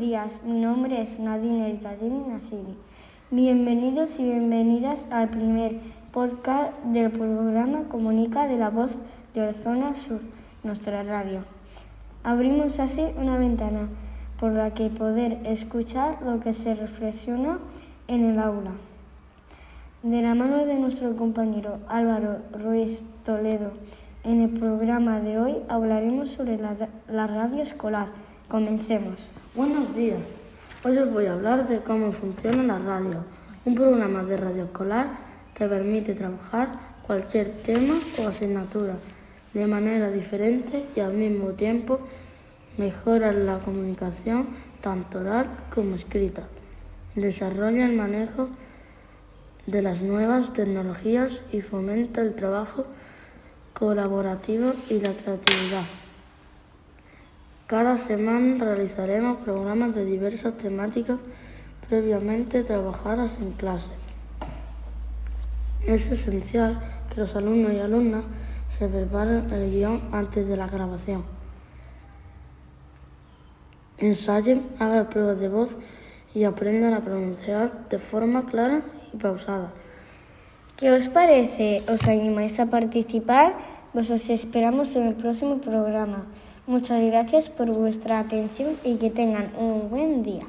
días, mi nombre es Nadine Ericadini Nacini. Bienvenidos y bienvenidas al primer podcast del programa Comunica de la Voz de la Zona Sur, nuestra radio. Abrimos así una ventana por la que poder escuchar lo que se reflexiona en el aula. De la mano de nuestro compañero Álvaro Ruiz Toledo, en el programa de hoy hablaremos sobre la, la radio escolar. Comencemos. Buenos días. Hoy os voy a hablar de cómo funciona la radio. Un programa de radio escolar te permite trabajar cualquier tema o asignatura de manera diferente y al mismo tiempo mejora la comunicación tanto oral como escrita. Desarrolla el manejo de las nuevas tecnologías y fomenta el trabajo colaborativo y la creatividad. Cada semana realizaremos programas de diversas temáticas previamente trabajadas en clase. Es esencial que los alumnos y alumnas se preparen el guion antes de la grabación. Ensayen, hagan pruebas de voz y aprendan a pronunciar de forma clara y pausada. ¿Qué os parece? ¿Os animáis a participar? Pues os esperamos en el próximo programa. Muchas gracias por vuestra atención y que tengan un buen día.